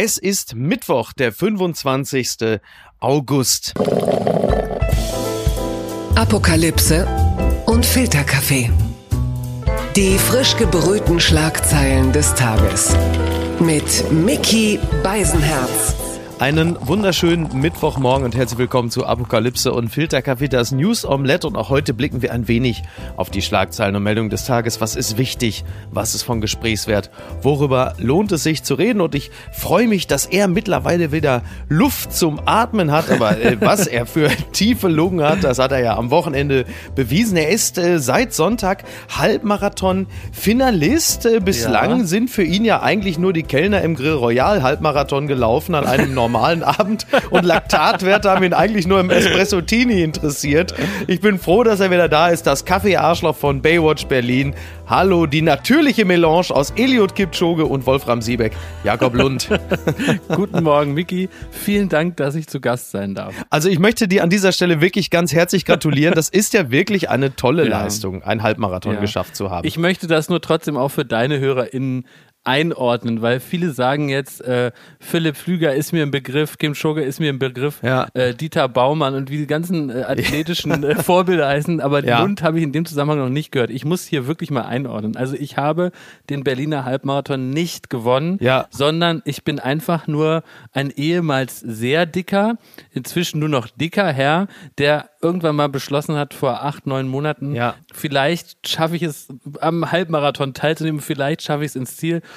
Es ist Mittwoch, der 25. August. Apokalypse und Filterkaffee. Die frisch gebrühten Schlagzeilen des Tages. Mit Mickey Beisenherz. Einen wunderschönen Mittwochmorgen und herzlich willkommen zu Apokalypse und Filterkaffee, das News Omelette. Und auch heute blicken wir ein wenig auf die Schlagzeilen und Meldungen des Tages. Was ist wichtig? Was ist von Gesprächswert? Worüber lohnt es sich zu reden? Und ich freue mich, dass er mittlerweile wieder Luft zum Atmen hat. Aber äh, was er für tiefe Lungen hat, das hat er ja am Wochenende bewiesen. Er ist äh, seit Sonntag Halbmarathon-Finalist. Äh, bislang ja. sind für ihn ja eigentlich nur die Kellner im Grill Royal Halbmarathon gelaufen an einem normalen normalen Abend und Laktatwerte haben ihn eigentlich nur im Espresso-Tini interessiert. Ich bin froh, dass er wieder da ist. Das Kaffee-Arschloch von Baywatch Berlin. Hallo, die natürliche Melange aus Eliot Kipchoge und Wolfram Siebeck. Jakob Lund. Guten Morgen, Miki. Vielen Dank, dass ich zu Gast sein darf. Also ich möchte dir an dieser Stelle wirklich ganz herzlich gratulieren. Das ist ja wirklich eine tolle ja. Leistung, einen Halbmarathon ja. geschafft zu haben. Ich möchte das nur trotzdem auch für deine HörerInnen einordnen, weil viele sagen jetzt, äh, Philipp Flüger ist mir ein Begriff, Kim Schogge ist mir ein Begriff, ja. äh, Dieter Baumann und wie die ganzen äh, athletischen äh, Vorbilder heißen, aber ja. Lund habe ich in dem Zusammenhang noch nicht gehört. Ich muss hier wirklich mal einordnen. Also ich habe den Berliner Halbmarathon nicht gewonnen, ja. sondern ich bin einfach nur ein ehemals sehr dicker, inzwischen nur noch dicker Herr, der irgendwann mal beschlossen hat vor acht, neun Monaten, ja. vielleicht schaffe ich es am Halbmarathon teilzunehmen, vielleicht schaffe ich es ins Ziel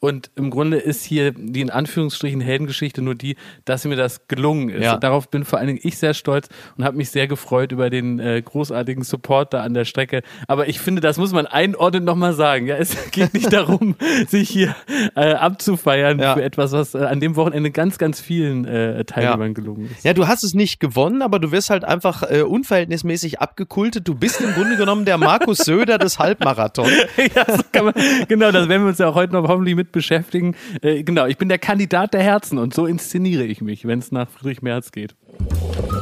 und im Grunde ist hier die in Anführungsstrichen Heldengeschichte nur die, dass mir das gelungen ist. Ja. Darauf bin vor allen Dingen ich sehr stolz und habe mich sehr gefreut über den äh, großartigen Support da an der Strecke. Aber ich finde, das muss man einordnen nochmal sagen. Ja, es geht nicht darum, sich hier äh, abzufeiern ja. für etwas, was äh, an dem Wochenende ganz, ganz vielen äh, Teilnehmern ja. gelungen ist. Ja, du hast es nicht gewonnen, aber du wirst halt einfach äh, unverhältnismäßig abgekultet. Du bist im Grunde genommen der Markus Söder des Halbmarathons. ja, so man, genau, das werden wir uns ja auch heute noch hoffentlich mit beschäftigen. Äh, genau, ich bin der Kandidat der Herzen und so inszeniere ich mich, wenn es nach Friedrich Merz geht.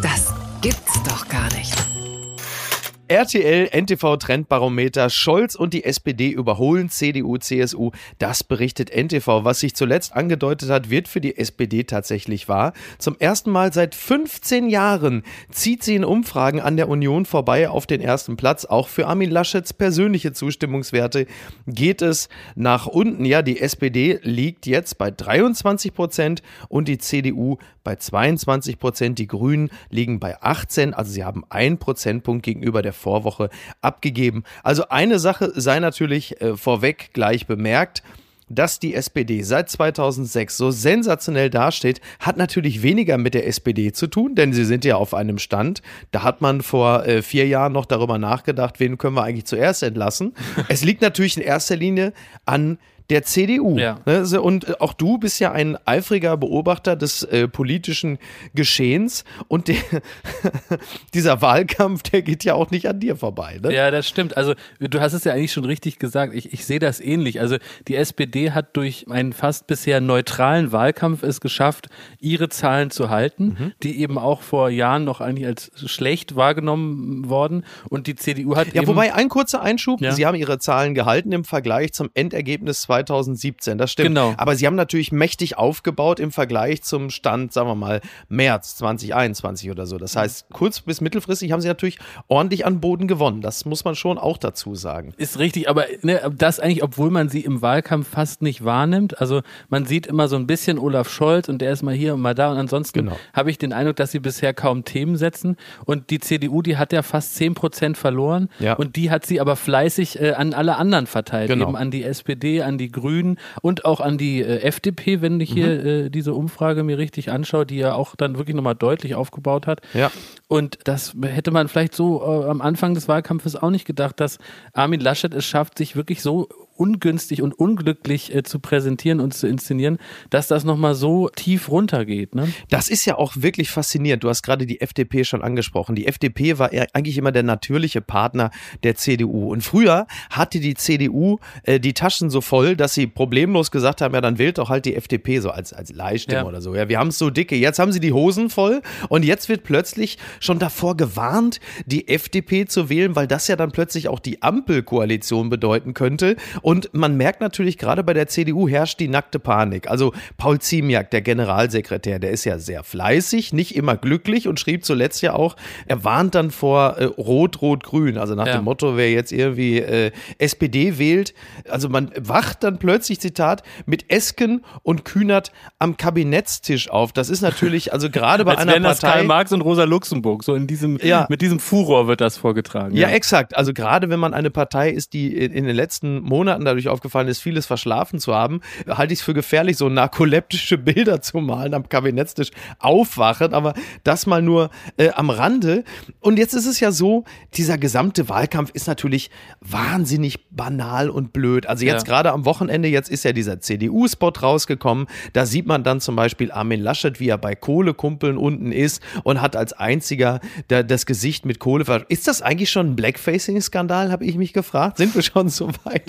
Das gibt's doch gar nicht. RTL, NTV Trendbarometer, Scholz und die SPD überholen CDU, CSU. Das berichtet NTV. Was sich zuletzt angedeutet hat, wird für die SPD tatsächlich wahr. Zum ersten Mal seit 15 Jahren zieht sie in Umfragen an der Union vorbei auf den ersten Platz. Auch für Armin Laschets persönliche Zustimmungswerte geht es nach unten. Ja, die SPD liegt jetzt bei 23 Prozent und die CDU bei 22 Prozent. Die Grünen liegen bei 18, also sie haben einen Prozentpunkt gegenüber der Vorwoche abgegeben. Also eine Sache sei natürlich äh, vorweg gleich bemerkt dass die SPD seit 2006 so sensationell dasteht, hat natürlich weniger mit der SPD zu tun, denn sie sind ja auf einem Stand. Da hat man vor äh, vier Jahren noch darüber nachgedacht, wen können wir eigentlich zuerst entlassen. es liegt natürlich in erster Linie an der CDU. Ja. Ne, und äh, auch du bist ja ein eifriger Beobachter des äh, politischen Geschehens und der, dieser Wahlkampf, der geht ja auch nicht an dir vorbei. Ne? Ja, das stimmt. Also du hast es ja eigentlich schon richtig gesagt. Ich, ich sehe das ähnlich. Also die SPD hat durch einen fast bisher neutralen Wahlkampf es geschafft, ihre Zahlen zu halten, mhm. die eben auch vor Jahren noch eigentlich als schlecht wahrgenommen worden. Und die CDU hat ja, wobei ein kurzer Einschub. Ja. Sie haben ihre Zahlen gehalten im Vergleich zum Endergebnis 2020. 2017, das stimmt. Genau. Aber sie haben natürlich mächtig aufgebaut im Vergleich zum Stand, sagen wir mal, März 2021 oder so. Das heißt, kurz bis mittelfristig haben sie natürlich ordentlich an Boden gewonnen. Das muss man schon auch dazu sagen. Ist richtig, aber ne, das eigentlich, obwohl man sie im Wahlkampf fast nicht wahrnimmt. Also man sieht immer so ein bisschen Olaf Scholz und der ist mal hier und mal da und ansonsten genau. habe ich den Eindruck, dass sie bisher kaum Themen setzen. Und die CDU, die hat ja fast 10 Prozent verloren ja. und die hat sie aber fleißig äh, an alle anderen verteilt, genau. eben an die SPD, an die die Grünen und auch an die äh, FDP, wenn ich hier mhm. äh, diese Umfrage mir richtig anschaue, die ja auch dann wirklich nochmal deutlich aufgebaut hat. Ja. Und das hätte man vielleicht so äh, am Anfang des Wahlkampfes auch nicht gedacht, dass Armin Laschet es schafft, sich wirklich so ungünstig und unglücklich äh, zu präsentieren und zu inszenieren, dass das nochmal so tief runtergeht. Ne? Das ist ja auch wirklich faszinierend. Du hast gerade die FDP schon angesprochen. Die FDP war eigentlich immer der natürliche Partner der CDU. Und früher hatte die CDU äh, die Taschen so voll, dass sie problemlos gesagt haben, ja, dann wählt doch halt die FDP so als, als Leihstimme ja. oder so. Ja, wir haben es so dicke. Jetzt haben sie die Hosen voll und jetzt wird plötzlich schon davor gewarnt, die FDP zu wählen, weil das ja dann plötzlich auch die Ampelkoalition bedeuten könnte. Und man merkt natürlich, gerade bei der CDU herrscht die nackte Panik. Also Paul Ziemiak, der Generalsekretär, der ist ja sehr fleißig, nicht immer glücklich und schrieb zuletzt ja auch, er warnt dann vor äh, Rot, Rot, Grün. Also nach ja. dem Motto, wer jetzt irgendwie äh, SPD wählt, also man wacht dann plötzlich, Zitat, mit Esken und Kühnert am Kabinettstisch auf. Das ist natürlich, also gerade bei Als einer Partei. Das Karl Marx und Rosa Luxemburg, so in diesem, ja. mit diesem Furor wird das vorgetragen. Ja, ja, exakt. Also gerade wenn man eine Partei ist, die in den letzten Monaten dadurch aufgefallen ist, vieles verschlafen zu haben, halte ich es für gefährlich, so narkoleptische Bilder zu malen am Kabinettstisch aufwachen. Aber das mal nur äh, am Rande. Und jetzt ist es ja so, dieser gesamte Wahlkampf ist natürlich wahnsinnig banal und blöd. Also jetzt ja. gerade am Wochenende, jetzt ist ja dieser CDU-Spot rausgekommen. Da sieht man dann zum Beispiel Armin Laschet, wie er bei Kohlekumpeln unten ist und hat als einziger das Gesicht mit Kohle. Ist das eigentlich schon ein Blackfacing-Skandal, habe ich mich gefragt. Sind wir schon so weit?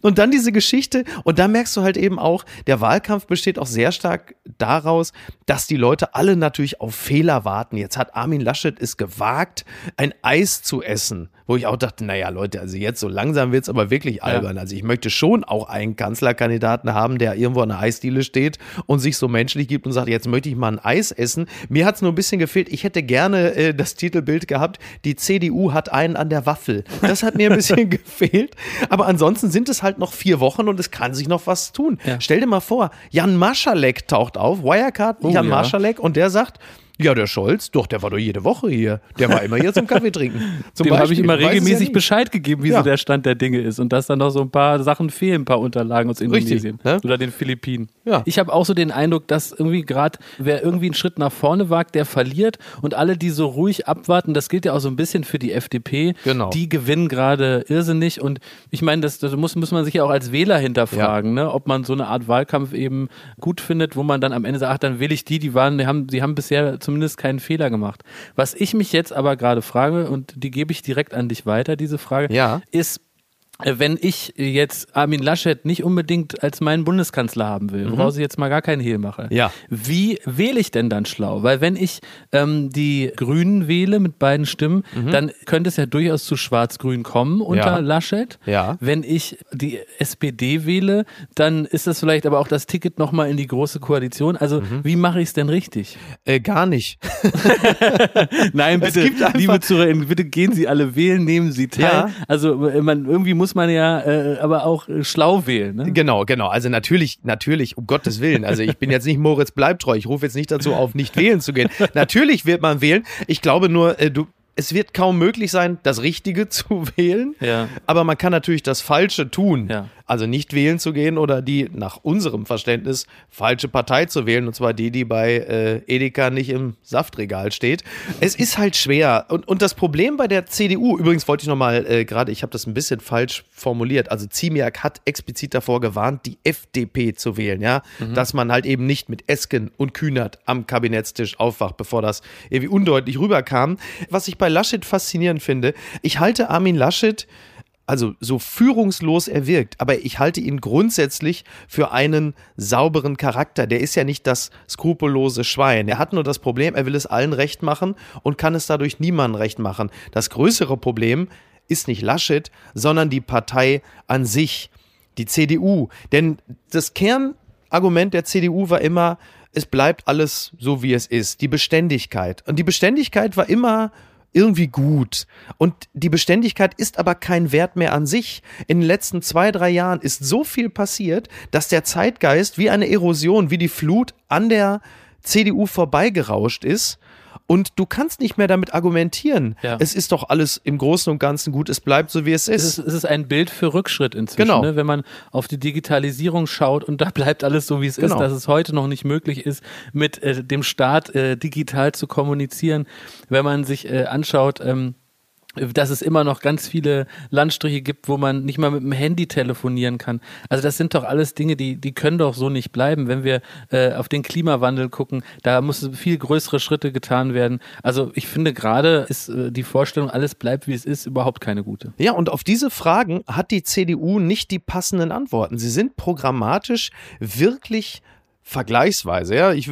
Und dann diese Geschichte. Und da merkst du halt eben auch, der Wahlkampf besteht auch sehr stark daraus, dass die Leute alle natürlich auf Fehler warten. Jetzt hat Armin Laschet es gewagt, ein Eis zu essen wo ich auch dachte, naja, Leute, also jetzt so langsam wird es aber wirklich albern. Ja. Also ich möchte schon auch einen Kanzlerkandidaten haben, der irgendwo an der Eisdiele steht und sich so menschlich gibt und sagt, jetzt möchte ich mal ein Eis essen. Mir hat es nur ein bisschen gefehlt. Ich hätte gerne äh, das Titelbild gehabt, die CDU hat einen an der Waffel. Das hat mir ein bisschen gefehlt. Aber ansonsten sind es halt noch vier Wochen und es kann sich noch was tun. Ja. Stell dir mal vor, Jan Marschalek taucht auf, Wirecard, oh, Jan ja. Marschalek, und der sagt, ja, der Scholz, doch, der war doch jede Woche hier. Der war immer hier zum Kaffee trinken. Zum Dem habe ich immer regelmäßig ja Bescheid gegeben, wie ja. so der Stand der Dinge ist und dass dann noch so ein paar Sachen fehlen, ein paar Unterlagen aus Indonesien Richtig, ne? oder den Philippinen. Ja. Ich habe auch so den Eindruck, dass irgendwie gerade, wer irgendwie einen Schritt nach vorne wagt, der verliert und alle, die so ruhig abwarten, das gilt ja auch so ein bisschen für die FDP, genau. die gewinnen gerade irrsinnig und ich meine, das, das muss, muss man sich ja auch als Wähler hinterfragen, ja. ne? ob man so eine Art Wahlkampf eben gut findet, wo man dann am Ende sagt, ach, dann will ich die, die waren, die haben, die haben bisher zumindest keinen Fehler gemacht. Was ich mich jetzt aber gerade frage, und die gebe ich direkt an dich weiter, diese Frage, ja. ist, wenn ich jetzt Armin Laschet nicht unbedingt als meinen Bundeskanzler haben will, woraus mhm. ich jetzt mal gar keinen Hehl mache, ja. wie wähle ich denn dann schlau? Weil wenn ich ähm, die Grünen wähle mit beiden Stimmen, mhm. dann könnte es ja durchaus zu Schwarz-Grün kommen unter ja. Laschet. Ja. Wenn ich die SPD wähle, dann ist das vielleicht aber auch das Ticket nochmal in die große Koalition. Also mhm. wie mache ich es denn richtig? Äh, gar nicht. Nein, bitte, liebe Zuhörer, bitte gehen Sie alle wählen, nehmen Sie teil. Also man irgendwie muss muss man ja äh, aber auch äh, schlau wählen. Ne? Genau, genau. Also natürlich, natürlich, um Gottes Willen. Also ich bin jetzt nicht Moritz Bleibtreu. Ich rufe jetzt nicht dazu auf, nicht wählen zu gehen. Natürlich wird man wählen. Ich glaube nur, äh, du, es wird kaum möglich sein, das Richtige zu wählen. Ja. Aber man kann natürlich das Falsche tun. Ja. Also nicht wählen zu gehen oder die nach unserem Verständnis falsche Partei zu wählen. Und zwar die, die bei äh, Edeka nicht im Saftregal steht. Es ist halt schwer. Und, und das Problem bei der CDU, übrigens wollte ich nochmal äh, gerade, ich habe das ein bisschen falsch formuliert. Also Ziemiak hat explizit davor gewarnt, die FDP zu wählen. Ja, mhm. dass man halt eben nicht mit Esken und Kühnert am Kabinettstisch aufwacht, bevor das irgendwie undeutlich rüberkam. Was ich bei Laschet faszinierend finde, ich halte Armin Laschet also so führungslos er wirkt, aber ich halte ihn grundsätzlich für einen sauberen Charakter. Der ist ja nicht das skrupellose Schwein. Er hat nur das Problem, er will es allen recht machen und kann es dadurch niemandem recht machen. Das größere Problem ist nicht Laschet, sondern die Partei an sich, die CDU. Denn das Kernargument der CDU war immer, es bleibt alles so, wie es ist. Die Beständigkeit. Und die Beständigkeit war immer irgendwie gut. Und die Beständigkeit ist aber kein Wert mehr an sich. In den letzten zwei, drei Jahren ist so viel passiert, dass der Zeitgeist wie eine Erosion, wie die Flut an der CDU vorbeigerauscht ist und du kannst nicht mehr damit argumentieren. Ja. Es ist doch alles im Großen und Ganzen gut, es bleibt so, wie es ist. Es ist, es ist ein Bild für Rückschritt inzwischen. Genau. Ne? Wenn man auf die Digitalisierung schaut und da bleibt alles so, wie es genau. ist, dass es heute noch nicht möglich ist, mit äh, dem Staat äh, digital zu kommunizieren. Wenn man sich äh, anschaut, ähm, dass es immer noch ganz viele Landstriche gibt, wo man nicht mal mit dem Handy telefonieren kann. Also das sind doch alles Dinge, die, die können doch so nicht bleiben. Wenn wir äh, auf den Klimawandel gucken, da muss viel größere Schritte getan werden. Also ich finde gerade ist äh, die Vorstellung, alles bleibt wie es ist, überhaupt keine gute. Ja, und auf diese Fragen hat die CDU nicht die passenden Antworten. Sie sind programmatisch wirklich vergleichsweise, ja. Ich,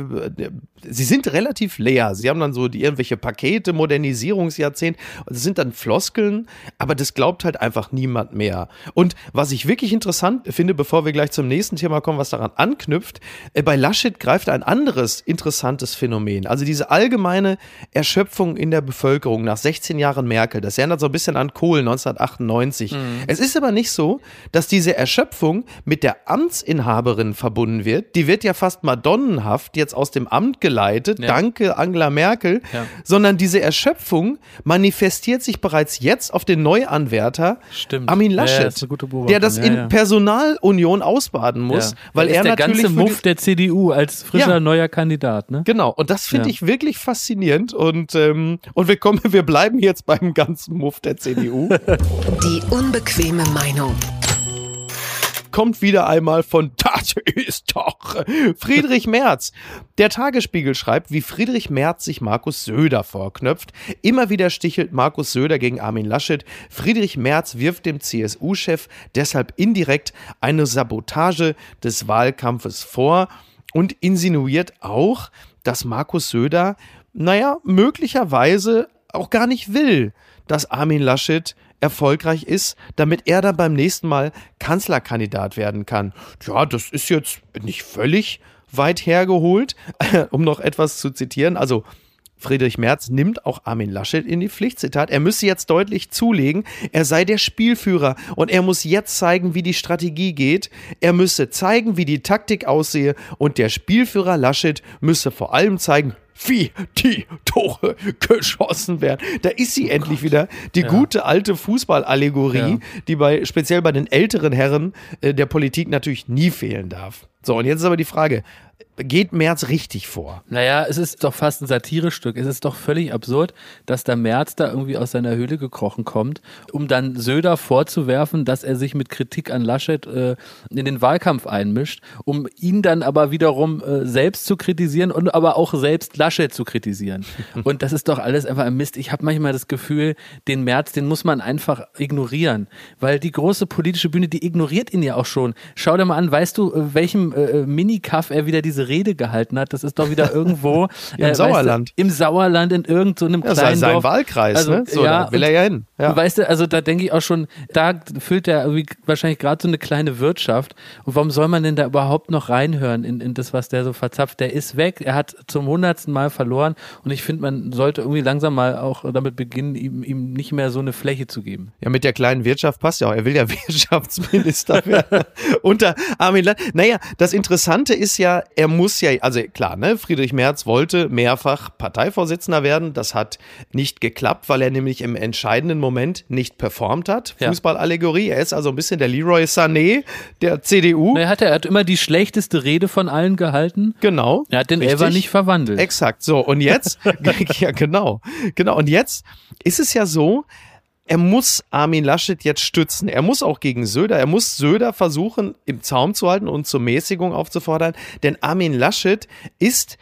sie sind relativ leer. Sie haben dann so die irgendwelche Pakete, Modernisierungsjahrzehnt. Das sind dann Floskeln, aber das glaubt halt einfach niemand mehr. Und was ich wirklich interessant finde, bevor wir gleich zum nächsten Thema kommen, was daran anknüpft, äh, bei Laschet greift ein anderes interessantes Phänomen. Also diese allgemeine Erschöpfung in der Bevölkerung nach 16 Jahren Merkel. Das erinnert so ein bisschen an Kohl 1998. Mhm. Es ist aber nicht so, dass diese Erschöpfung mit der Amtsinhaberin verbunden wird. Die wird ja fast madonnenhaft jetzt aus dem Amt geleitet. Ja. Danke Angela Merkel. Ja. Sondern diese Erschöpfung manifestiert sich bereits jetzt auf den Neuanwärter Stimmt. Armin Laschet, ja, das der das in Personalunion ausbaden muss, weil er der natürlich ganze Muff der CDU als frischer neuer Kandidat. Ne? Genau. Und das finde ich wirklich faszinierend und ähm, und wir kommen, wir bleiben jetzt beim ganzen Muff der CDU. Die unbequeme Meinung kommt wieder einmal von Das ist doch Friedrich Merz. Der Tagesspiegel schreibt, wie Friedrich Merz sich Markus Söder vorknöpft. Immer wieder stichelt Markus Söder gegen Armin Laschet. Friedrich Merz wirft dem CSU-Chef deshalb indirekt eine Sabotage des Wahlkampfes vor und insinuiert auch, dass Markus Söder, naja, möglicherweise auch gar nicht will, dass Armin Laschet erfolgreich ist, damit er dann beim nächsten Mal Kanzlerkandidat werden kann. Ja, das ist jetzt nicht völlig weit hergeholt, um noch etwas zu zitieren. Also Friedrich Merz nimmt auch Armin Laschet in die Pflicht. Zitat, er müsse jetzt deutlich zulegen, er sei der Spielführer und er muss jetzt zeigen, wie die Strategie geht. Er müsse zeigen, wie die Taktik aussehe und der Spielführer Laschet müsse vor allem zeigen, wie die Tore geschossen werden. Da ist sie oh endlich Gott. wieder, die ja. gute alte Fußballallegorie, ja. die bei speziell bei den älteren Herren äh, der Politik natürlich nie fehlen darf. So, und jetzt ist aber die Frage, geht Merz richtig vor? Naja, es ist doch fast ein Satirestück. Es ist doch völlig absurd, dass der Merz da irgendwie aus seiner Höhle gekrochen kommt, um dann Söder vorzuwerfen, dass er sich mit Kritik an Laschet äh, in den Wahlkampf einmischt, um ihn dann aber wiederum äh, selbst zu kritisieren und aber auch selbst Laschet zu kritisieren. Und das ist doch alles einfach ein Mist. Ich habe manchmal das Gefühl, den Merz, den muss man einfach ignorieren, weil die große politische Bühne, die ignoriert ihn ja auch schon. Schau dir mal an, weißt du, äh, welchem äh, äh Minikaff er wieder diese Rede gehalten hat. Das ist doch wieder irgendwo im äh, Sauerland. Du, Im Sauerland in irgendeinem so ja, kleinen sein Dorf. Wahlkreis, also, ne? So, ja, will er ja hin. Ja. weißt du, also da denke ich auch schon, da füllt er wahrscheinlich gerade so eine kleine Wirtschaft. Und warum soll man denn da überhaupt noch reinhören in, in das, was der so verzapft? Der ist weg. Er hat zum hundertsten Mal verloren. Und ich finde, man sollte irgendwie langsam mal auch damit beginnen, ihm, ihm nicht mehr so eine Fläche zu geben. Ja, mit der kleinen Wirtschaft passt ja auch. Er will ja Wirtschaftsminister werden. Unter Armin Land. Naja, das Interessante ist ja, er muss ja, also klar, ne, Friedrich Merz wollte mehrfach Parteivorsitzender werden. Das hat nicht geklappt, weil er nämlich im entscheidenden Moment nicht performt hat. Ja. Fußballallegorie. Er ist also ein bisschen der Leroy Sané der CDU. Er hat, er hat immer die schlechteste Rede von allen gehalten. Genau. Er hat den richtig. Elfer nicht verwandelt. Exakt. So, und jetzt, ja, genau. Genau. Und jetzt ist es ja so, er muss Armin Laschet jetzt stützen. Er muss auch gegen Söder, er muss Söder versuchen, im Zaum zu halten und zur Mäßigung aufzufordern. Denn Armin Laschet ist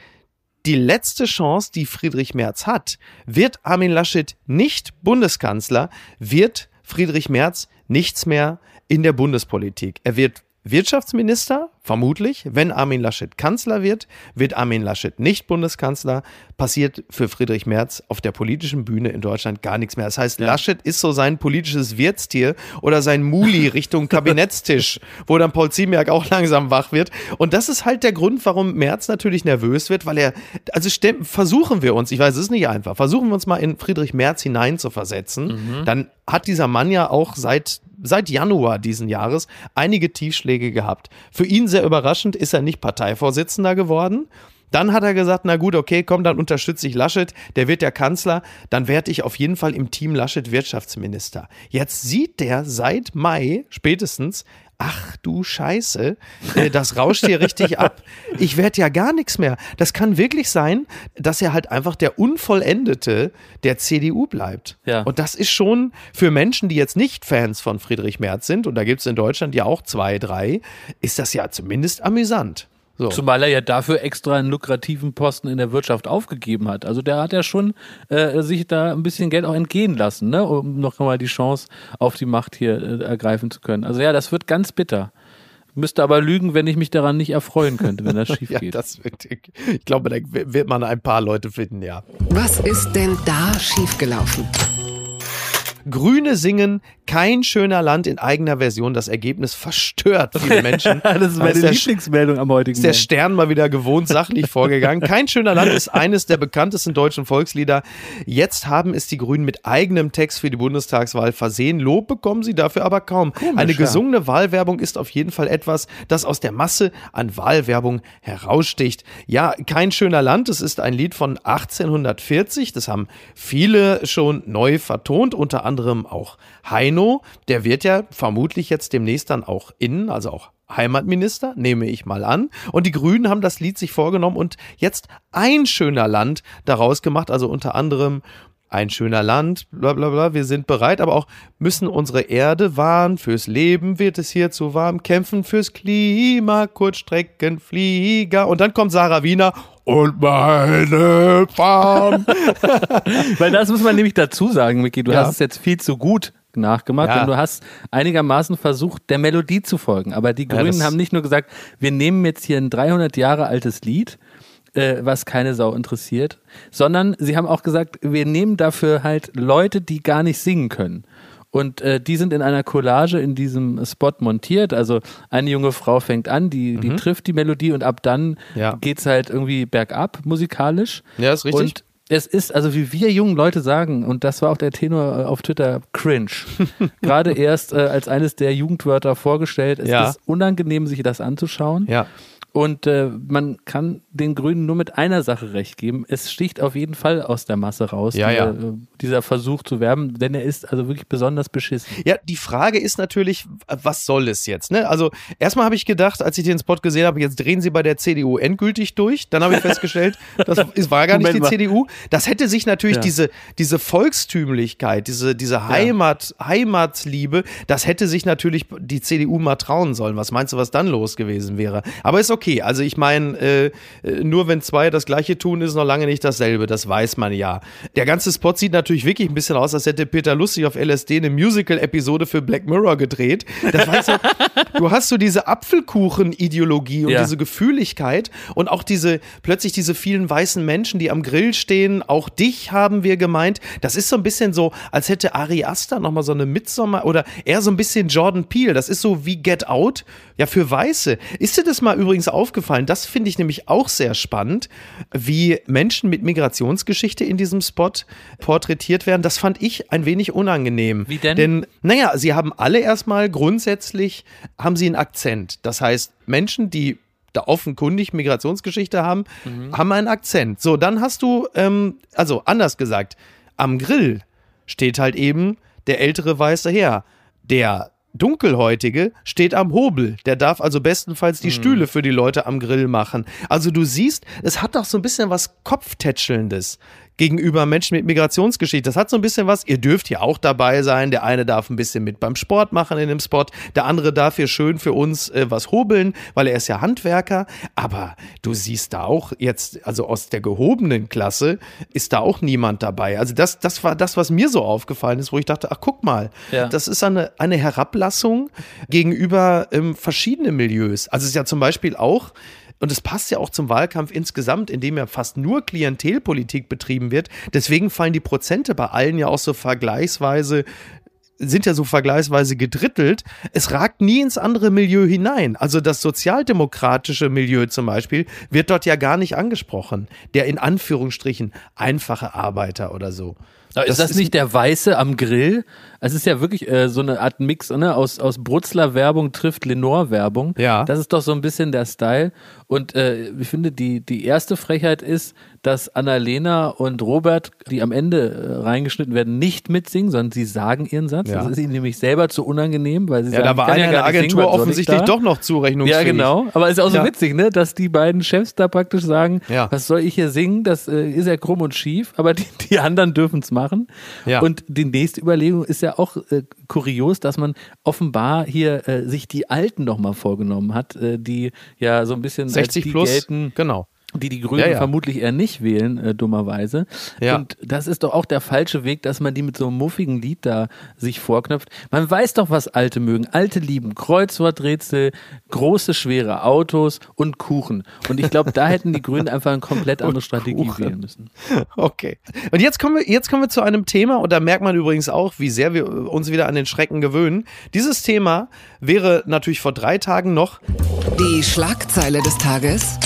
die letzte Chance, die Friedrich Merz hat. Wird Armin Laschet nicht Bundeskanzler, wird Friedrich Merz nichts mehr in der Bundespolitik. Er wird Wirtschaftsminister, vermutlich. Wenn Armin Laschet Kanzler wird, wird Armin Laschet nicht Bundeskanzler. Passiert für Friedrich Merz auf der politischen Bühne in Deutschland gar nichts mehr. Das heißt, ja. Laschet ist so sein politisches Wirtstier oder sein Muli Richtung Kabinettstisch, wo dann Paul Ziemiak auch langsam wach wird. Und das ist halt der Grund, warum Merz natürlich nervös wird, weil er, also versuchen wir uns, ich weiß, es ist nicht einfach, versuchen wir uns mal in Friedrich Merz hineinzuversetzen. Mhm. Dann hat dieser Mann ja auch seit seit Januar diesen Jahres einige Tiefschläge gehabt. Für ihn sehr überraschend ist er nicht Parteivorsitzender geworden. Dann hat er gesagt, na gut, okay, komm, dann unterstütze ich Laschet, der wird der Kanzler, dann werde ich auf jeden Fall im Team Laschet Wirtschaftsminister. Jetzt sieht der seit Mai spätestens, ach du Scheiße, äh, das rauscht hier richtig ab. Ich werde ja gar nichts mehr. Das kann wirklich sein, dass er halt einfach der Unvollendete der CDU bleibt. Ja. Und das ist schon für Menschen, die jetzt nicht Fans von Friedrich Merz sind, und da gibt es in Deutschland ja auch zwei, drei, ist das ja zumindest amüsant. So. Zumal er ja dafür extra einen lukrativen Posten in der Wirtschaft aufgegeben hat. Also der hat ja schon äh, sich da ein bisschen Geld auch entgehen lassen, ne? um noch mal die Chance auf die Macht hier äh, ergreifen zu können. Also ja, das wird ganz bitter. Müsste aber lügen, wenn ich mich daran nicht erfreuen könnte, wenn das schief ja, geht. Das wird, ich glaube, da wird man ein paar Leute finden, ja. Was ist denn da schiefgelaufen? Grüne singen kein schöner Land in eigener Version. Das Ergebnis verstört viele Menschen. das ist meine der, Lieblingsmeldung am heutigen Ist der Stern mal wieder gewohnt sachlich vorgegangen. Kein schöner Land ist eines der bekanntesten deutschen Volkslieder. Jetzt haben es die Grünen mit eigenem Text für die Bundestagswahl versehen. Lob bekommen sie dafür aber kaum. Komisch, Eine gesungene ja. Wahlwerbung ist auf jeden Fall etwas, das aus der Masse an Wahlwerbung heraussticht. Ja, kein schöner Land. Es ist ein Lied von 1840. Das haben viele schon neu vertont, unter anderem auch Heino, der wird ja vermutlich jetzt demnächst dann auch innen, also auch Heimatminister, nehme ich mal an. Und die Grünen haben das Lied sich vorgenommen und jetzt ein schöner Land daraus gemacht, also unter anderem ein schöner Land, bla bla bla, wir sind bereit, aber auch müssen unsere Erde wahren, fürs Leben wird es hier zu warm, kämpfen fürs Klima, Kurzstreckenflieger. Und dann kommt Sarah Wiener und meine Farm. Weil das muss man nämlich dazu sagen, Miki, du ja. hast es jetzt viel zu gut nachgemacht, ja. denn du hast einigermaßen versucht, der Melodie zu folgen. Aber die Grünen ja, haben nicht nur gesagt, wir nehmen jetzt hier ein 300 Jahre altes Lied, äh, was keine Sau interessiert, sondern sie haben auch gesagt, wir nehmen dafür halt Leute, die gar nicht singen können. Und äh, die sind in einer Collage in diesem Spot montiert. Also eine junge Frau fängt an, die, die mhm. trifft die Melodie und ab dann ja. es halt irgendwie bergab musikalisch. Ja, ist richtig. Und es ist, also wie wir jungen Leute sagen, und das war auch der Tenor äh, auf Twitter, cringe. Gerade erst äh, als eines der Jugendwörter vorgestellt. Es ja. ist unangenehm, sich das anzuschauen. Ja. Und äh, man kann den Grünen nur mit einer Sache recht geben. Es sticht auf jeden Fall aus der Masse raus, ja, dieser, ja. Äh, dieser Versuch zu werben, denn er ist also wirklich besonders beschissen. Ja, die Frage ist natürlich, was soll es jetzt? Ne? Also erstmal habe ich gedacht, als ich den Spot gesehen habe, jetzt drehen sie bei der CDU endgültig durch. Dann habe ich festgestellt, das war gar nicht die CDU. Das hätte sich natürlich ja. diese, diese Volkstümlichkeit, diese, diese Heimat, Heimatliebe, das hätte sich natürlich die CDU mal trauen sollen. Was meinst du, was dann los gewesen wäre? Aber ist okay okay. Also ich meine, äh, nur wenn zwei das gleiche tun, ist noch lange nicht dasselbe. Das weiß man ja. Der ganze Spot sieht natürlich wirklich ein bisschen aus, als hätte Peter Lustig auf LSD eine Musical-Episode für Black Mirror gedreht. Das weißt du, hast so diese Apfelkuchen-Ideologie und ja. diese Gefühligkeit und auch diese, plötzlich diese vielen weißen Menschen, die am Grill stehen. Auch dich haben wir gemeint. Das ist so ein bisschen so, als hätte Ari Aster nochmal so eine Midsommer oder eher so ein bisschen Jordan Peele. Das ist so wie Get Out. Ja, für Weiße. Ist dir das mal übrigens aufgefallen. Das finde ich nämlich auch sehr spannend, wie Menschen mit Migrationsgeschichte in diesem Spot porträtiert werden. Das fand ich ein wenig unangenehm. Wie denn? Denn, naja, sie haben alle erstmal grundsätzlich, haben sie einen Akzent. Das heißt, Menschen, die da offenkundig Migrationsgeschichte haben, mhm. haben einen Akzent. So, dann hast du, ähm, also anders gesagt, am Grill steht halt eben der ältere weiße Herr, der Dunkelhäutige steht am Hobel. Der darf also bestenfalls die mhm. Stühle für die Leute am Grill machen. Also du siehst, es hat doch so ein bisschen was Kopftätschelndes gegenüber Menschen mit Migrationsgeschichte. Das hat so ein bisschen was, ihr dürft hier auch dabei sein. Der eine darf ein bisschen mit beim Sport machen in dem Spot, der andere darf hier schön für uns äh, was hobeln, weil er ist ja Handwerker. Aber du siehst da auch jetzt, also aus der gehobenen Klasse ist da auch niemand dabei. Also das, das war das, was mir so aufgefallen ist, wo ich dachte, ach guck mal, ja. das ist eine, eine Herablassung gegenüber ähm, verschiedenen Milieus. Also es ist ja zum Beispiel auch und es passt ja auch zum Wahlkampf insgesamt, in dem ja fast nur Klientelpolitik betrieben wird. Deswegen fallen die Prozente bei allen ja auch so vergleichsweise sind ja so vergleichsweise gedrittelt. Es ragt nie ins andere Milieu hinein. Also das sozialdemokratische Milieu zum Beispiel wird dort ja gar nicht angesprochen. Der in Anführungsstrichen einfache Arbeiter oder so. Aber ist das, das nicht der Weiße am Grill? Es ist ja wirklich äh, so eine Art Mix ne? aus, aus Brutzler-Werbung trifft Lenore-Werbung. Ja. Das ist doch so ein bisschen der Style. Und äh, ich finde, die, die erste Frechheit ist, dass Annalena und Robert, die am Ende äh, reingeschnitten werden, nicht mitsingen, sondern sie sagen ihren Satz. Ja. Das ist ihnen nämlich selber zu unangenehm, weil sie ja, sagen, da war einer ja Agentur singen, offensichtlich doch noch zurechnungsfähig. Ja, genau. Aber es ist auch so ja. witzig, ne, dass die beiden Chefs da praktisch sagen, ja. was soll ich hier singen? Das äh, ist ja krumm und schief, aber die, die anderen dürfen es machen. Ja. Und die nächste Überlegung ist ja auch äh, kurios, dass man offenbar hier äh, sich die Alten nochmal vorgenommen hat, äh, die ja so ein bisschen 60 plus, gelten, genau die die Grünen ja, ja. vermutlich eher nicht wählen, äh, dummerweise. Ja. Und das ist doch auch der falsche Weg, dass man die mit so einem muffigen Lied da sich vorknöpft. Man weiß doch, was Alte mögen. Alte lieben Kreuzworträtsel, große, schwere Autos und Kuchen. Und ich glaube, da hätten die Grünen einfach eine komplett andere Strategie Kuchen. wählen müssen. Okay. Und jetzt kommen wir, jetzt kommen wir zu einem Thema, und da merkt man übrigens auch, wie sehr wir uns wieder an den Schrecken gewöhnen. Dieses Thema wäre natürlich vor drei Tagen noch die Schlagzeile des Tages.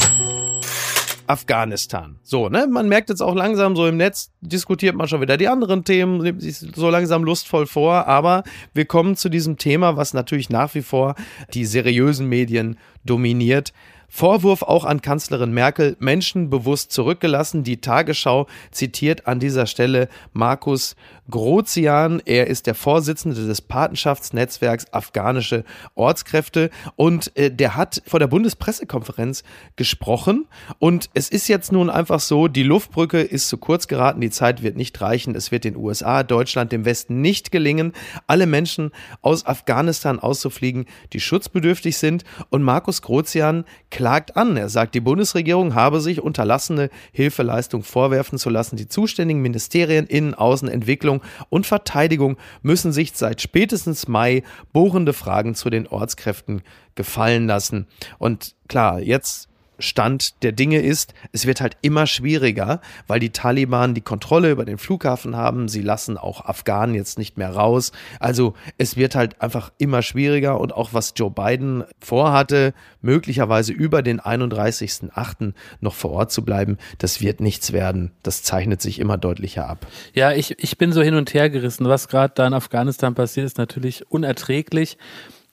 Afghanistan. So, ne? Man merkt jetzt auch langsam so im Netz, diskutiert man schon wieder die anderen Themen, nimmt sich so langsam lustvoll vor, aber wir kommen zu diesem Thema, was natürlich nach wie vor die seriösen Medien dominiert. Vorwurf auch an Kanzlerin Merkel, Menschen bewusst zurückgelassen. Die Tagesschau zitiert an dieser Stelle Markus Grozian. Er ist der Vorsitzende des Patenschaftsnetzwerks Afghanische Ortskräfte und äh, der hat vor der Bundespressekonferenz gesprochen. Und es ist jetzt nun einfach so, die Luftbrücke ist zu kurz geraten, die Zeit wird nicht reichen. Es wird den USA, Deutschland, dem Westen nicht gelingen, alle Menschen aus Afghanistan auszufliegen, die schutzbedürftig sind. Und Markus Grozian klagt an. Er sagt, die Bundesregierung habe sich unterlassene Hilfeleistung vorwerfen zu lassen. Die zuständigen Ministerien Innen, Außen, Entwicklung und Verteidigung müssen sich seit spätestens Mai bohrende Fragen zu den Ortskräften gefallen lassen. Und klar, jetzt Stand der Dinge ist, es wird halt immer schwieriger, weil die Taliban die Kontrolle über den Flughafen haben. Sie lassen auch Afghanen jetzt nicht mehr raus. Also es wird halt einfach immer schwieriger und auch was Joe Biden vorhatte, möglicherweise über den 31.8. noch vor Ort zu bleiben, das wird nichts werden. Das zeichnet sich immer deutlicher ab. Ja, ich, ich bin so hin und her gerissen. Was gerade da in Afghanistan passiert, ist natürlich unerträglich.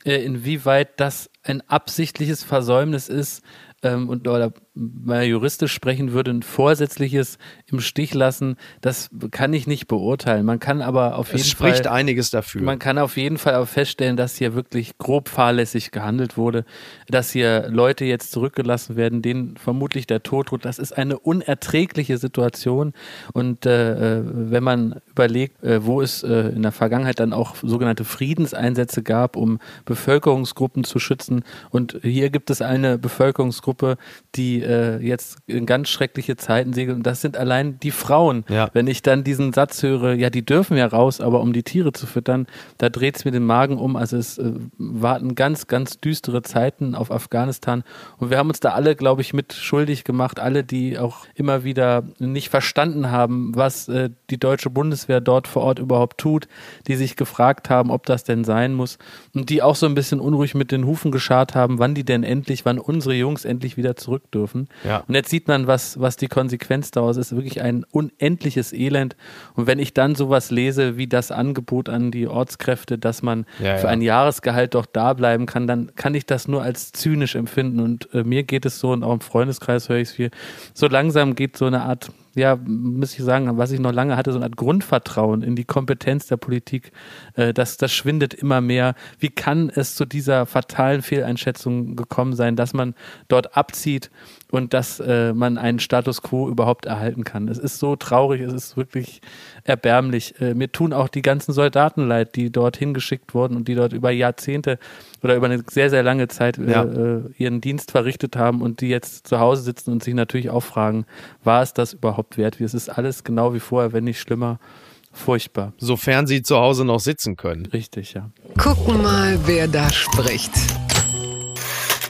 Äh, inwieweit das ein absichtliches Versäumnis ist, ähm, und oder mal juristisch sprechen würde, ein vorsätzliches im Stich lassen, das kann ich nicht beurteilen. Man kann aber auf jeden Fall. Es spricht einiges dafür. Man kann auf jeden Fall auch feststellen, dass hier wirklich grob fahrlässig gehandelt wurde, dass hier Leute jetzt zurückgelassen werden, denen vermutlich der Tod droht. Das ist eine unerträgliche Situation. Und äh, äh wenn man überlegt, äh, wo es äh, in der Vergangenheit dann auch sogenannte Friedenseinsätze gab, um Bevölkerungsgruppen zu schützen. Und hier gibt es eine Bevölkerungsgruppe, die äh, jetzt in ganz schreckliche Zeiten segeln. Und das sind allein die Frauen. Ja. Wenn ich dann diesen Satz höre, ja, die dürfen ja raus, aber um die Tiere zu füttern, da dreht es mir den Magen um. Also es äh, warten ganz, ganz düstere Zeiten auf Afghanistan. Und wir haben uns da alle, glaube ich, mit schuldig gemacht. Alle, die auch immer wieder nicht verstanden haben, was äh, die deutsche Bundeswehr dort vor Ort überhaupt tut, die sich gefragt haben, ob das denn sein muss. Und die auch so ein bisschen unruhig mit den Hufen geschart haben, wann die denn endlich, wann unsere Jungs endlich wieder zurück dürfen dürfen. Ja. Und jetzt sieht man, was, was die Konsequenz daraus ist. Wirklich ein unendliches Elend. Und wenn ich dann sowas lese wie das Angebot an die Ortskräfte, dass man ja, für ein Jahresgehalt doch da bleiben kann, dann kann ich das nur als zynisch empfinden. Und äh, mir geht es so, und auch im Freundeskreis höre ich es viel, so langsam geht so eine Art ja, muss ich sagen, was ich noch lange hatte, so eine Art Grundvertrauen in die Kompetenz der Politik, äh, das, das schwindet immer mehr. Wie kann es zu dieser fatalen Fehleinschätzung gekommen sein, dass man dort abzieht und dass äh, man einen Status quo überhaupt erhalten kann? Es ist so traurig, es ist wirklich erbärmlich. Äh, mir tun auch die ganzen Soldaten leid, die dort hingeschickt wurden und die dort über Jahrzehnte oder über eine sehr, sehr lange Zeit äh, ja. äh, ihren Dienst verrichtet haben und die jetzt zu Hause sitzen und sich natürlich auch fragen, war es das überhaupt wert? Es ist alles genau wie vorher, wenn nicht schlimmer. Furchtbar. Sofern sie zu Hause noch sitzen können. Richtig, ja. Gucken mal, wer da spricht.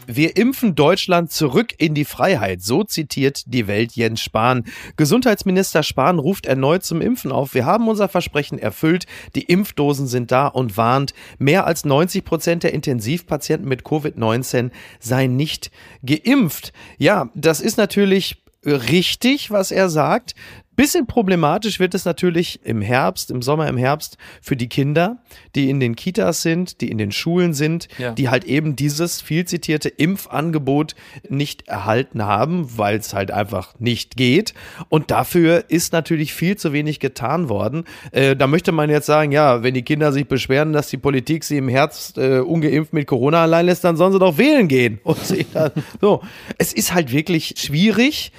Wir impfen Deutschland zurück in die Freiheit, so zitiert die Welt Jens Spahn. Gesundheitsminister Spahn ruft erneut zum Impfen auf. Wir haben unser Versprechen erfüllt, die Impfdosen sind da und warnt, mehr als 90 Prozent der Intensivpatienten mit Covid-19 seien nicht geimpft. Ja, das ist natürlich richtig, was er sagt. Bisschen problematisch wird es natürlich im Herbst, im Sommer, im Herbst für die Kinder, die in den Kitas sind, die in den Schulen sind, ja. die halt eben dieses viel zitierte Impfangebot nicht erhalten haben, weil es halt einfach nicht geht. Und dafür ist natürlich viel zu wenig getan worden. Äh, da möchte man jetzt sagen, ja, wenn die Kinder sich beschweren, dass die Politik sie im Herbst äh, ungeimpft mit Corona allein lässt, dann sollen sie doch wählen gehen. Und sie dann, so, es ist halt wirklich schwierig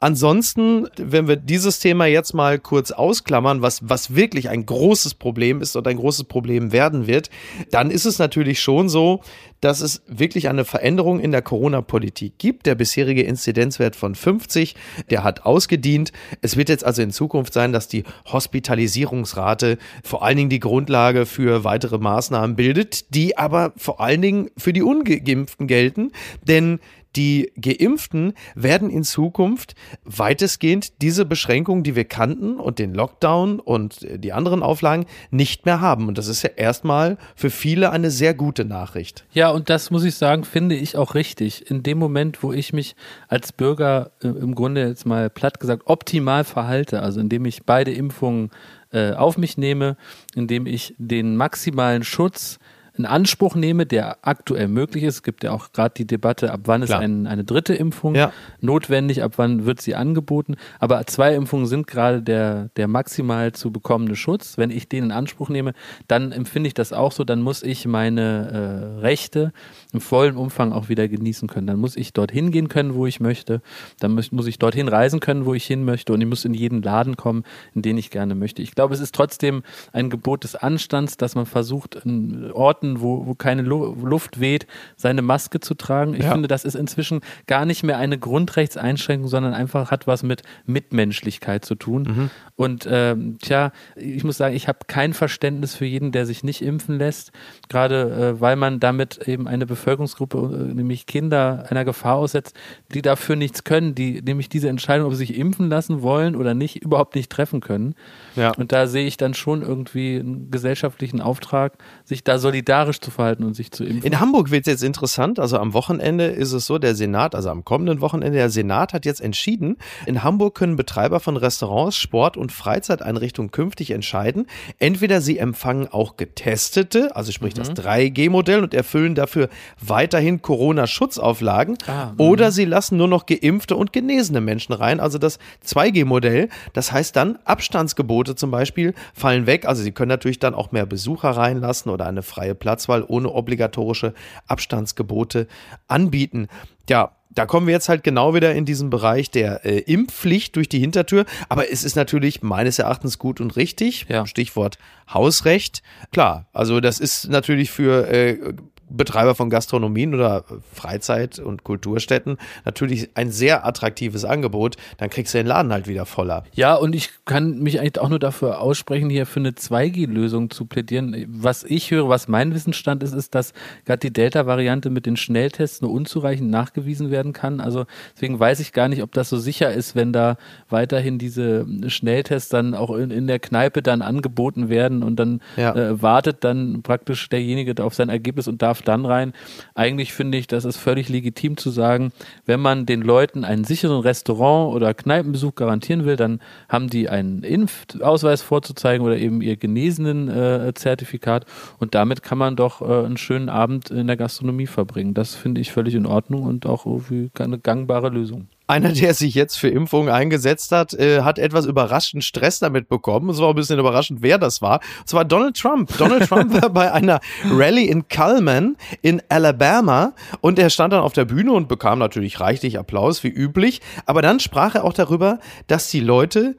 Ansonsten, wenn wir dieses Thema jetzt mal kurz ausklammern, was, was wirklich ein großes Problem ist und ein großes Problem werden wird, dann ist es natürlich schon so, dass es wirklich eine Veränderung in der Corona-Politik gibt. Der bisherige Inzidenzwert von 50, der hat ausgedient. Es wird jetzt also in Zukunft sein, dass die Hospitalisierungsrate vor allen Dingen die Grundlage für weitere Maßnahmen bildet, die aber vor allen Dingen für die Ungeimpften gelten. Denn die Geimpften werden in Zukunft weitestgehend diese Beschränkungen, die wir kannten und den Lockdown und die anderen Auflagen nicht mehr haben. Und das ist ja erstmal für viele eine sehr gute Nachricht. Ja, und das muss ich sagen, finde ich auch richtig. In dem Moment, wo ich mich als Bürger äh, im Grunde jetzt mal platt gesagt optimal verhalte, also indem ich beide Impfungen äh, auf mich nehme, indem ich den maximalen Schutz in Anspruch nehme, der aktuell möglich ist. Es gibt ja auch gerade die Debatte, ab wann ist ein, eine dritte Impfung ja. notwendig, ab wann wird sie angeboten. Aber zwei Impfungen sind gerade der, der maximal zu bekommende Schutz. Wenn ich den in Anspruch nehme, dann empfinde ich das auch so, dann muss ich meine äh, Rechte im vollen Umfang auch wieder genießen können. Dann muss ich dorthin gehen können, wo ich möchte. Dann muss, muss ich dorthin reisen können, wo ich hin möchte. Und ich muss in jeden Laden kommen, in den ich gerne möchte. Ich glaube, es ist trotzdem ein Gebot des Anstands, dass man versucht, in Orten Orten, wo, wo keine Luft weht, seine Maske zu tragen. Ich ja. finde, das ist inzwischen gar nicht mehr eine Grundrechtseinschränkung, sondern einfach hat was mit Mitmenschlichkeit zu tun. Mhm. Und ähm, tja, ich muss sagen, ich habe kein Verständnis für jeden, der sich nicht impfen lässt, gerade äh, weil man damit eben eine Bevölkerungsgruppe, äh, nämlich Kinder, einer Gefahr aussetzt, die dafür nichts können, die nämlich diese Entscheidung, ob sie sich impfen lassen wollen oder nicht, überhaupt nicht treffen können. Ja. Und da sehe ich dann schon irgendwie einen gesellschaftlichen Auftrag, sich da solidarisch zu verhalten und sich zu impfen. In Hamburg wird es jetzt interessant, also am Wochenende ist es so, der Senat, also am kommenden Wochenende, der Senat hat jetzt entschieden, in Hamburg können Betreiber von Restaurants, Sport und und Freizeiteinrichtungen künftig entscheiden. Entweder sie empfangen auch Getestete, also sprich mhm. das 3G-Modell und erfüllen dafür weiterhin Corona-Schutzauflagen, ah, oder sie lassen nur noch geimpfte und genesene Menschen rein, also das 2G-Modell. Das heißt dann, Abstandsgebote zum Beispiel fallen weg. Also sie können natürlich dann auch mehr Besucher reinlassen oder eine freie Platzwahl ohne obligatorische Abstandsgebote anbieten. Ja, da kommen wir jetzt halt genau wieder in diesen Bereich der äh, Impfpflicht durch die Hintertür. Aber es ist natürlich meines Erachtens gut und richtig. Ja. Stichwort Hausrecht. Klar, also das ist natürlich für äh, Betreiber von Gastronomien oder Freizeit- und Kulturstätten natürlich ein sehr attraktives Angebot, dann kriegst du den Laden halt wieder voller. Ja, und ich kann mich eigentlich auch nur dafür aussprechen, hier für eine 2G-Lösung zu plädieren. Was ich höre, was mein Wissensstand ist, ist, dass gerade die Delta-Variante mit den Schnelltests nur unzureichend nachgewiesen werden kann. Also deswegen weiß ich gar nicht, ob das so sicher ist, wenn da weiterhin diese Schnelltests dann auch in, in der Kneipe dann angeboten werden und dann ja. äh, wartet dann praktisch derjenige auf sein Ergebnis und darf dann rein. Eigentlich finde ich, das ist völlig legitim zu sagen, wenn man den Leuten einen sicheren Restaurant- oder Kneipenbesuch garantieren will, dann haben die einen Impfausweis vorzuzeigen oder eben ihr genesenen äh, Zertifikat und damit kann man doch äh, einen schönen Abend in der Gastronomie verbringen. Das finde ich völlig in Ordnung und auch irgendwie eine gangbare Lösung. Einer, der sich jetzt für Impfungen eingesetzt hat, äh, hat etwas überraschend Stress damit bekommen. Es war ein bisschen überraschend, wer das war. Es war Donald Trump. Donald Trump war bei einer Rallye in Cullman in Alabama und er stand dann auf der Bühne und bekam natürlich reichlich Applaus, wie üblich. Aber dann sprach er auch darüber, dass die Leute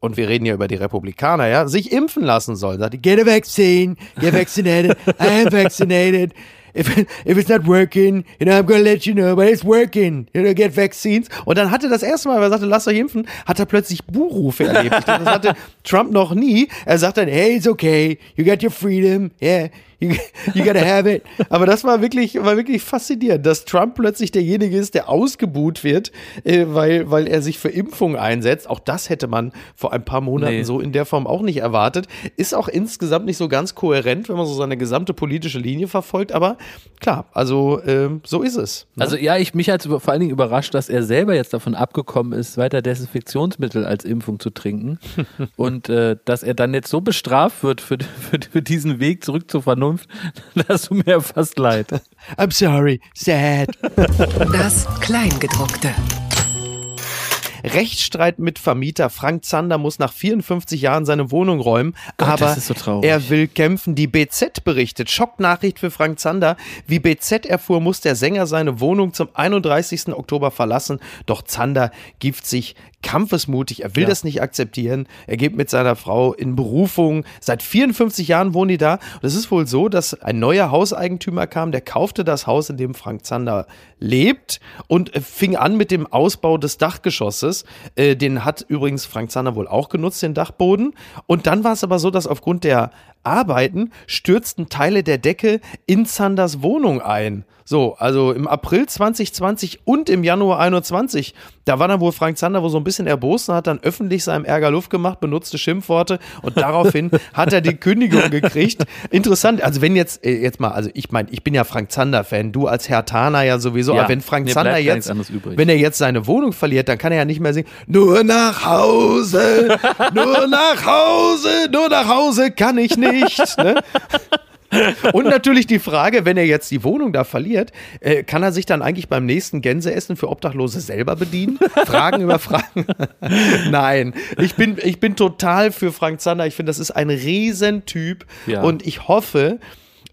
und wir reden ja über die Republikaner, ja, sich impfen lassen sollen. Sagte, get a vaccine, get vaccinated, I am vaccinated if, if it's not working, you know, I'm gonna let you know, but it's working, you know, get vaccines. Und dann hatte das erste Mal, weil er sagte, lasst euch impfen, hat er plötzlich Buhrufe erlebt. Dachte, das hatte Trump noch nie. Er sagt dann, hey, it's okay, you got your freedom, yeah, You, you gotta have it. Aber das war wirklich, war wirklich faszinierend, dass Trump plötzlich derjenige ist, der ausgebuht wird, äh, weil, weil er sich für Impfungen einsetzt. Auch das hätte man vor ein paar Monaten nee. so in der Form auch nicht erwartet. Ist auch insgesamt nicht so ganz kohärent, wenn man so seine gesamte politische Linie verfolgt. Aber klar, also äh, so ist es. Ne? Also ja, ich mich hat vor allen Dingen überrascht, dass er selber jetzt davon abgekommen ist, weiter Desinfektionsmittel als Impfung zu trinken. Und äh, dass er dann jetzt so bestraft wird für, für, für diesen Weg zurück zur Vernunft Zukunft. Das tut mir fast leid. I'm sorry, sad. Das Kleingedruckte. Rechtsstreit mit Vermieter. Frank Zander muss nach 54 Jahren seine Wohnung räumen, Gott, aber so er will kämpfen. Die BZ berichtet. Schocknachricht für Frank Zander. Wie BZ erfuhr, muss der Sänger seine Wohnung zum 31. Oktober verlassen. Doch Zander gibt sich kampfesmutig. Er will ja. das nicht akzeptieren. Er geht mit seiner Frau in Berufung. Seit 54 Jahren wohnen die da. Und es ist wohl so, dass ein neuer Hauseigentümer kam, der kaufte das Haus, in dem Frank Zander lebt und äh, fing an mit dem Ausbau des Dachgeschosses. Äh, den hat übrigens Frank Zander wohl auch genutzt, den Dachboden. Und dann war es aber so, dass aufgrund der Arbeiten stürzten Teile der Decke in Zanders Wohnung ein. So, also im April 2020 und im Januar 21, da war dann wohl Frank Zander wohl so ein bisschen erbost und hat dann öffentlich seinem Ärger Luft gemacht, benutzte Schimpfworte und daraufhin hat er die Kündigung gekriegt. Interessant, also wenn jetzt, äh, jetzt mal, also ich meine, ich bin ja Frank Zander-Fan, du als Herr Tana ja sowieso, ja, aber wenn Frank Zander jetzt, wenn er jetzt seine Wohnung verliert, dann kann er ja nicht mehr singen, nur nach Hause, nur nach Hause, nur nach Hause kann ich nicht. Ne? Und natürlich die Frage, wenn er jetzt die Wohnung da verliert, äh, kann er sich dann eigentlich beim nächsten Gänseessen für Obdachlose selber bedienen? Fragen über Fragen? Nein, ich bin, ich bin total für Frank Zander. Ich finde, das ist ein Riesentyp. Ja. Und ich hoffe,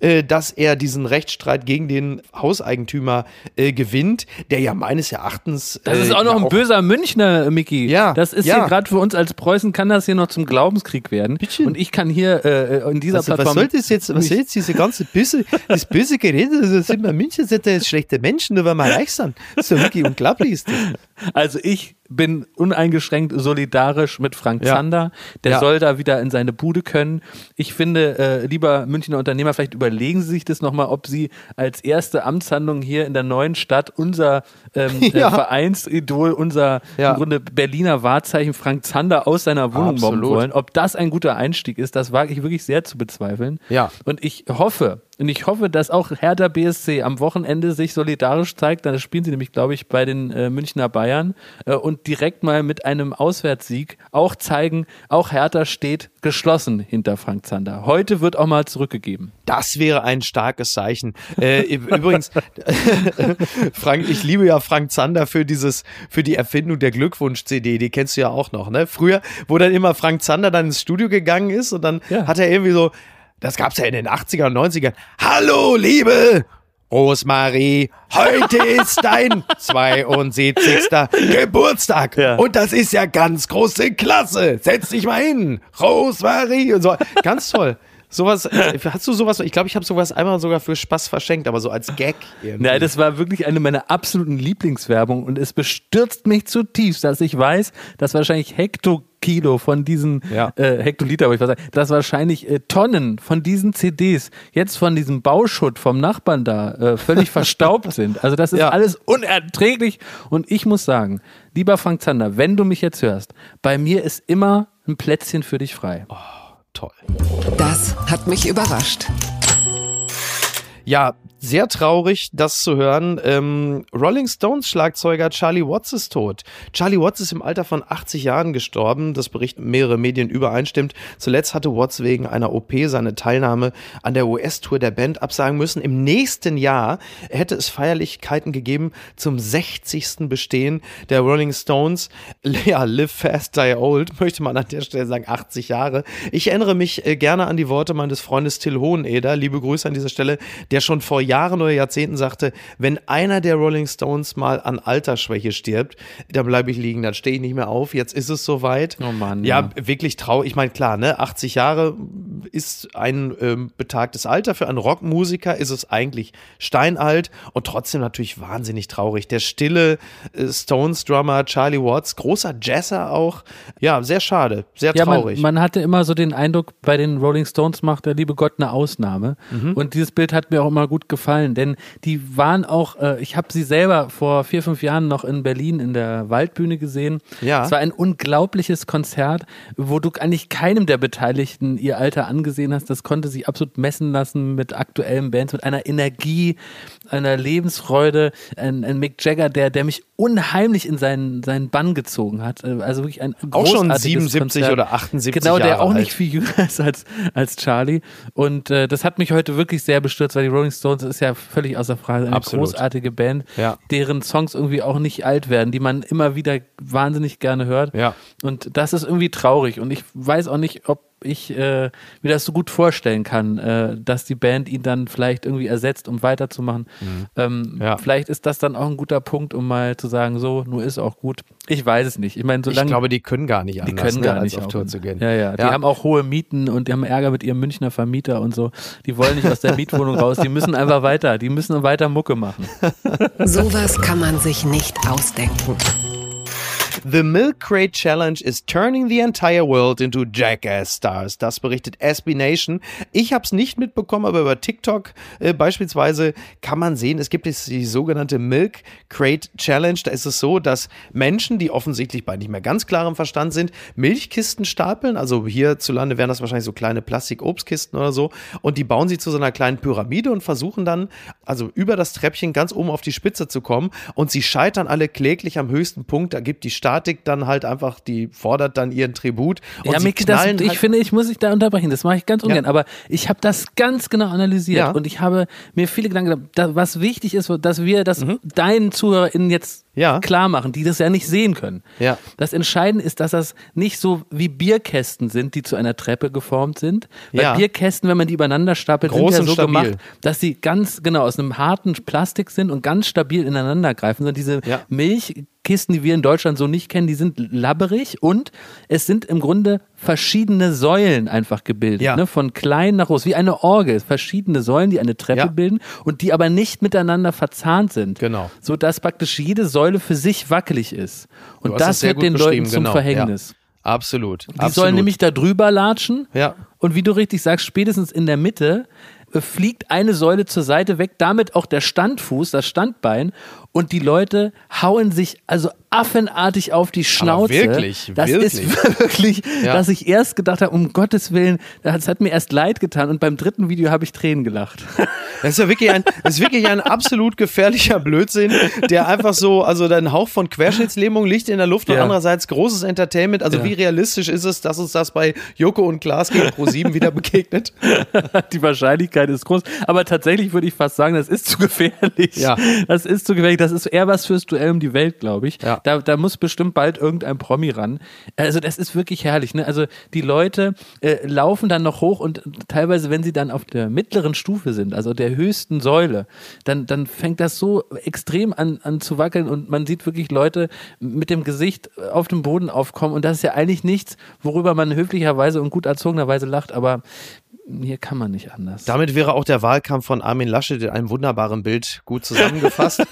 äh, dass er diesen Rechtsstreit gegen den Hauseigentümer äh, gewinnt, der ja meines Erachtens. Das ist äh, auch noch ein auch böser Münchner, Mickey. Ja. Das ist ja. hier gerade für uns als Preußen, kann das hier noch zum Glaubenskrieg werden. Bitte. Und ich kann hier äh, in dieser also, Plattform. Was soll das jetzt, was soll jetzt diese ganze böse, das böse Gerede? Das sind wir München, sind da jetzt schlechte Menschen, nur weil wir reich sind. Ja wirklich unglaublich. Ist das. Also ich bin uneingeschränkt solidarisch mit Frank ja. Zander. Der ja. soll da wieder in seine Bude können. Ich finde, äh, lieber Münchner Unternehmer, vielleicht überlegen Sie sich das nochmal, ob Sie als erste Amtshandlung hier in der neuen Stadt unser ähm, ja. äh, Vereinsidol, unser im Grunde Berliner Wahrzeichen Frank Zander aus seiner Wohnung Absolut. mobben wollen. Ob das ein guter Einstieg ist, das wage ich wirklich sehr zu bezweifeln. Ja. Und ich hoffe, und ich hoffe, dass auch Hertha BSC am Wochenende sich solidarisch zeigt. Dann spielen sie nämlich, glaube ich, bei den äh, Münchner Bayern äh, und direkt mal mit einem Auswärtssieg auch zeigen, auch Hertha steht geschlossen hinter Frank Zander. Heute wird auch mal zurückgegeben. Das wäre ein starkes Zeichen. Äh, übrigens, Frank, ich liebe ja Frank Zander für dieses, für die Erfindung der Glückwunsch-CD. Die kennst du ja auch noch, ne? Früher, wo dann immer Frank Zander dann ins Studio gegangen ist und dann ja. hat er irgendwie so, das gab's ja in den 80er und 90ern. Hallo, liebe Rosmarie, heute ist dein 72. Geburtstag. Ja. Und das ist ja ganz große Klasse. Setz dich mal hin. Rosmarie und so. Ganz toll. Sowas, hast du sowas? Ich glaube, ich habe sowas einmal sogar für Spaß verschenkt, aber so als Gag. Irgendwie. Nein, das war wirklich eine meiner absoluten Lieblingswerbung und es bestürzt mich zutiefst, dass ich weiß, dass wahrscheinlich Hektokilo von diesen ja. äh, Hektoliter, aber ich sagen, dass wahrscheinlich äh, Tonnen von diesen CDs jetzt von diesem Bauschutt vom Nachbarn da äh, völlig verstaubt sind. Also das ist ja. alles unerträglich und ich muss sagen, lieber Frank Zander, wenn du mich jetzt hörst, bei mir ist immer ein Plätzchen für dich frei. Oh toll. Das hat mich überrascht. Ja, sehr traurig, das zu hören. Ähm, Rolling Stones Schlagzeuger Charlie Watts ist tot. Charlie Watts ist im Alter von 80 Jahren gestorben. Das berichten mehrere Medien übereinstimmt. Zuletzt hatte Watts wegen einer OP seine Teilnahme an der US-Tour der Band absagen müssen. Im nächsten Jahr hätte es Feierlichkeiten gegeben zum 60. Bestehen der Rolling Stones. Ja, live fast, die old, möchte man an der Stelle sagen, 80 Jahre. Ich erinnere mich äh, gerne an die Worte meines Freundes Till Hoheneder. Liebe Grüße an dieser Stelle, der schon vor Jahren oder Jahrzehnten sagte, wenn einer der Rolling Stones mal an Altersschwäche stirbt, dann bleibe ich liegen, dann stehe ich nicht mehr auf. Jetzt ist es soweit. Oh Mann. Ja, ja. wirklich traurig. Ich meine, klar, ne, 80 Jahre ist ein ähm, betagtes Alter. Für einen Rockmusiker ist es eigentlich steinalt und trotzdem natürlich wahnsinnig traurig. Der stille äh, Stones-Drummer Charlie Watts, großer Jazzer auch. Ja, sehr schade, sehr ja, traurig. Man, man, hatte immer so den Eindruck, bei den Rolling Stones macht der liebe Gott eine Ausnahme. Mhm. Und dieses Bild hat mir auch immer gut gefallen, denn die waren auch, äh, ich habe sie selber vor vier, fünf Jahren noch in Berlin in der Waldbühne gesehen. Ja. Es war ein unglaubliches Konzert, wo du eigentlich keinem der Beteiligten ihr Alter angesehen hast, das konnte sich absolut messen lassen mit aktuellen Bands, mit einer Energie, einer Lebensfreude. Ein, ein Mick Jagger, der, der mich unheimlich in seinen, seinen Bann gezogen hat. Äh, also wirklich ein Auch schon 77 Konzert. oder 78 Genau, der Jahre auch nicht viel jünger ist als, als Charlie. Und äh, das hat mich heute wirklich sehr bestürzt, weil die Rolling Stones ist ja völlig außer Frage eine Absolut. großartige Band, Ja. deren Songs irgendwie auch nicht alt werden, die man immer wieder wahnsinnig gerne hört. Ja. Und das ist irgendwie traurig. Und ich weiß auch nicht, ob ich äh, mir das so gut vorstellen kann, äh, dass die Band ihn dann vielleicht irgendwie ersetzt, um weiterzumachen. Ähm, Ja. Vielleicht ist das dann auch ein guter Punkt, um mal zu sagen, so, nur ist auch gut. Ich weiß es nicht. Ich meine, Ich solange glaube, die können gar nicht die anders, können ne, gar als nicht auf Tour zu gehen. Ja, ja. Die haben auch hohe Mieten und die haben Ärger mit ihrem Münchner Vermieter und so. Die wollen nicht aus der Mietwohnung raus. Die müssen einfach weiter. Die müssen weiter Mucke machen. Sowas kann man sich nicht ausdenken. The Milk Crate Challenge is turning the entire world into Jackass Stars. Das berichtet SB Nation. Ich habe es nicht mitbekommen, aber über TikTok äh, beispielsweise kann man sehen, es gibt jetzt die sogenannte Milk Crate Challenge. Da ist es so, dass Menschen, die offensichtlich bei nicht mehr ganz klarem Verstand sind, Milchkisten stapeln. Also hierzulande wären das wahrscheinlich so kleine Plastik-Obstkisten oder so. Und die bauen sie zu so einer kleinen Pyramide und versuchen dann, also über das Treppchen ganz oben auf die Spitze zu kommen. Und sie scheitern alle kläglich am höchsten Punkt. Da gibt die Statik dann halt einfach, die fordert dann ihren Tribut. Und ja, Miki, das, knallen ich halt finde, ich muss dich da unterbrechen. Das mache ich ganz ungern. Ja. Aber ich habe das ganz genau analysiert Ja. und ich habe mir viele Gedanken gemacht, was wichtig ist, dass wir das deinen ZuhörerInnen jetzt Mhm. Ja. klar machen, die das ja nicht sehen können. Ja. Das Entscheidende ist, dass das nicht so wie Bierkästen sind, die zu einer Treppe geformt sind. Weil Ja. Bierkästen, wenn man die übereinander stapelt, Groß sind und ja so stabil. gemacht, dass sie ganz genau aus einem harten Plastik sind und ganz stabil ineinander greifen. Sondern diese Ja. Milchkisten, die wir in Deutschland so nicht kennen, die sind labberig und es sind im Grunde verschiedene Säulen einfach gebildet. Ja. Ne? Von klein nach groß, wie eine Orgel. Verschiedene Säulen, die eine Treppe Ja. bilden und die aber nicht miteinander verzahnt sind. Genau. So dass praktisch jede Säule für sich wackelig ist. Und das wird den Leuten zum genau. Verhängnis. Ja. Absolut. Die sollen nämlich da drüber latschen. Ja. Und wie du richtig sagst, spätestens in der Mitte äh, fliegt eine Säule zur Seite weg, damit auch der Standfuß, das Standbein. Und die Leute hauen sich also affenartig auf die Schnauze. wirklich, das wirklich. ist wirklich, Ja. dass ich erst gedacht habe, um Gottes Willen, das hat mir erst leid getan. Und beim dritten Video habe ich Tränen gelacht. Das ist ja wirklich ein, das ist wirklich ein absolut gefährlicher Blödsinn, der einfach so, also ein Hauch von Querschnittslähmung liegt in der Luft und Ja. andererseits großes Entertainment. Also Ja. wie realistisch ist es, dass uns das bei Joko und Klaas gegen Pro7 wieder begegnet? Die Wahrscheinlichkeit ist groß. Aber tatsächlich würde ich fast sagen, das ist zu gefährlich. Ja. Das ist zu gefährlich. Das ist eher was fürs Duell um die Welt, glaube ich. Ja. Da, da muss bestimmt bald irgendein Promi ran. Also das ist wirklich herrlich. Ne? Also die Leute äh, laufen dann noch hoch und teilweise, wenn sie dann auf der mittleren Stufe sind, also der höchsten Säule, dann, dann fängt das so extrem an, an zu wackeln und man sieht wirklich Leute mit dem Gesicht auf dem Boden aufkommen und das ist ja eigentlich nichts, worüber man höflicherweise und gut erzogenerweise lacht, aber hier kann man nicht anders. Damit wäre auch der Wahlkampf von Armin Laschet in einem wunderbaren Bild gut zusammengefasst.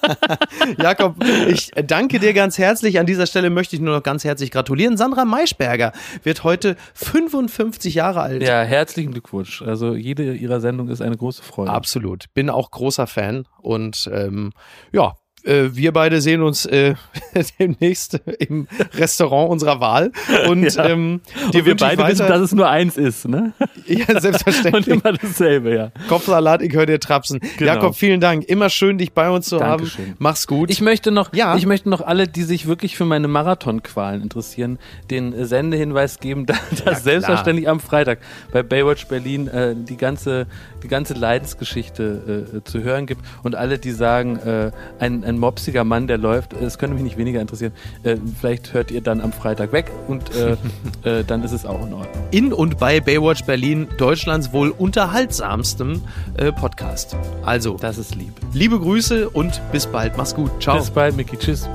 Jakob, ich danke dir ganz herzlich. An dieser Stelle möchte ich nur noch ganz herzlich gratulieren. Sandra Maischberger wird heute 55 Jahre alt. Ja, herzlichen Glückwunsch. Also jede ihrer Sendung ist eine große Freude. Absolut. Bin auch großer Fan und ähm, ja. Äh, Wir beide sehen uns äh, demnächst im Restaurant unserer Wahl. Und Ja. ähm, Und dir wir wünsche ich beide wissen, weiter, dass es nur eins ist, ne? ja, Und selbstverständlich. immer dasselbe, ja. Kopfsalat, ich höre dir trapsen. Genau. Jakob, vielen Dank. Immer schön, dich bei uns zu Dankeschön. haben. Mach's gut. Ich möchte noch, Ja. ich möchte noch alle, die sich wirklich für meine Marathonqualen interessieren, den äh, Sendehinweis geben, dass klar. selbstverständlich am Freitag bei Baywatch Berlin äh, die ganze, die ganze Leidensgeschichte äh, zu hören gibt und alle, die sagen, äh, ein, ein mopsiger Mann, der läuft, es könnte mich nicht weniger interessieren. Äh, vielleicht hört ihr dann am Freitag weg und äh, äh, dann ist es auch in Ordnung. in und bei Baywatch Berlin, Deutschlands wohl unterhaltsamsten äh, Podcast. Also, Das ist lieb. liebe Grüße und bis bald. Mach's gut. Ciao. Bis bald, Micky. Tschüss.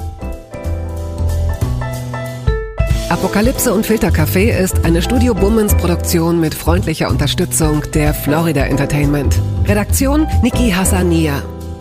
Apokalypse und Filtercafé ist eine Studio Bummens Produktion mit freundlicher Unterstützung der Florida Entertainment. Redaktion Niki Hassania.